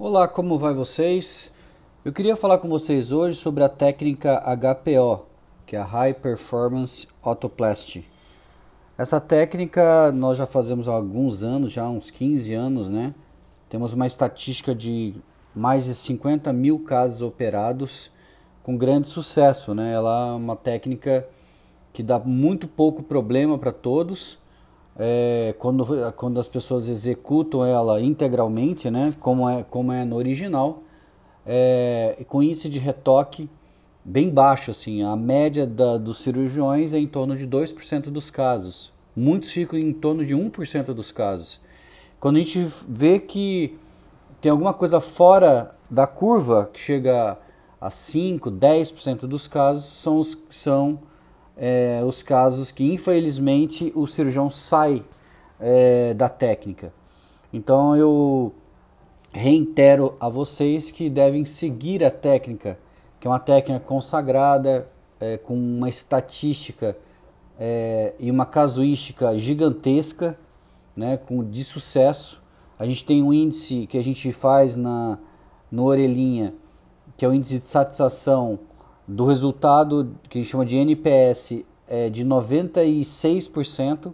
Olá, como vai vocês? Eu queria falar com vocês hoje sobre a técnica HPO, que é a High Performance Autoplasty. Essa técnica nós já fazemos há alguns anos, já uns 15 anos, né? Temos uma estatística de mais de 50 mil casos operados com grande sucesso, né? Ela é uma técnica que dá muito pouco problema para todos é, quando, quando as pessoas executam ela integralmente, né, como, é, como é no original, é, com índice de retoque bem baixo. Assim, a média da, dos cirurgiões é em torno de 2% dos casos. Muitos ficam em torno de 1% dos casos. Quando a gente vê que tem alguma coisa fora da curva, que chega a 5, 10% dos casos, são, os, são é, os casos que infelizmente o cirurgião sai é, da técnica. Então eu reitero a vocês que devem seguir a técnica, que é uma técnica consagrada, é, com uma estatística é, e uma casuística gigantesca, né, com, de sucesso. A gente tem um índice que a gente faz na, no orelhinha, que é o índice de satisfação do resultado que a gente chama de NPS é de 96%,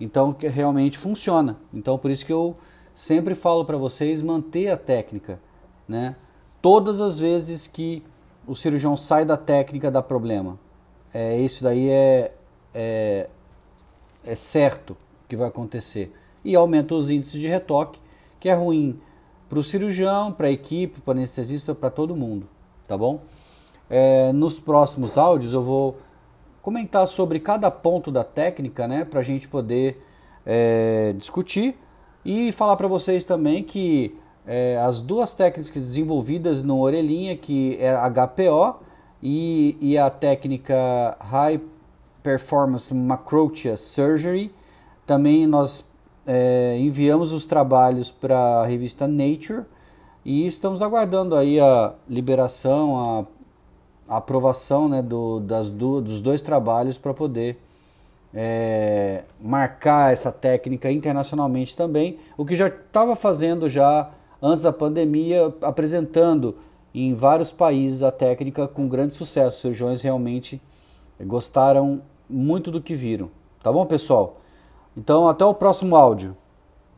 então que realmente funciona. Então por isso que eu sempre falo para vocês manter a técnica, né? Todas as vezes que o cirurgião sai da técnica dá problema. É, isso daí é, é, é certo que vai acontecer. E aumenta os índices de retoque, que é ruim para o cirurgião, para a equipe, para o anestesista, para todo mundo, tá bom? É, nos próximos áudios eu vou comentar sobre cada ponto da técnica, né, para a gente poder é, discutir e falar para vocês também que é, as duas técnicas desenvolvidas no orelhinha, que é HPO e, e a técnica High Performance Macrotia Surgery, também nós é, enviamos os trabalhos para a revista Nature e estamos aguardando aí a liberação, a a aprovação né, do, das do, dos dois trabalhos para poder é, marcar essa técnica internacionalmente também, o que já estava fazendo já antes da pandemia, apresentando em vários países a técnica com grande sucesso. Os cirurgiões realmente gostaram muito do que viram. Tá bom, pessoal? Então, até o próximo áudio.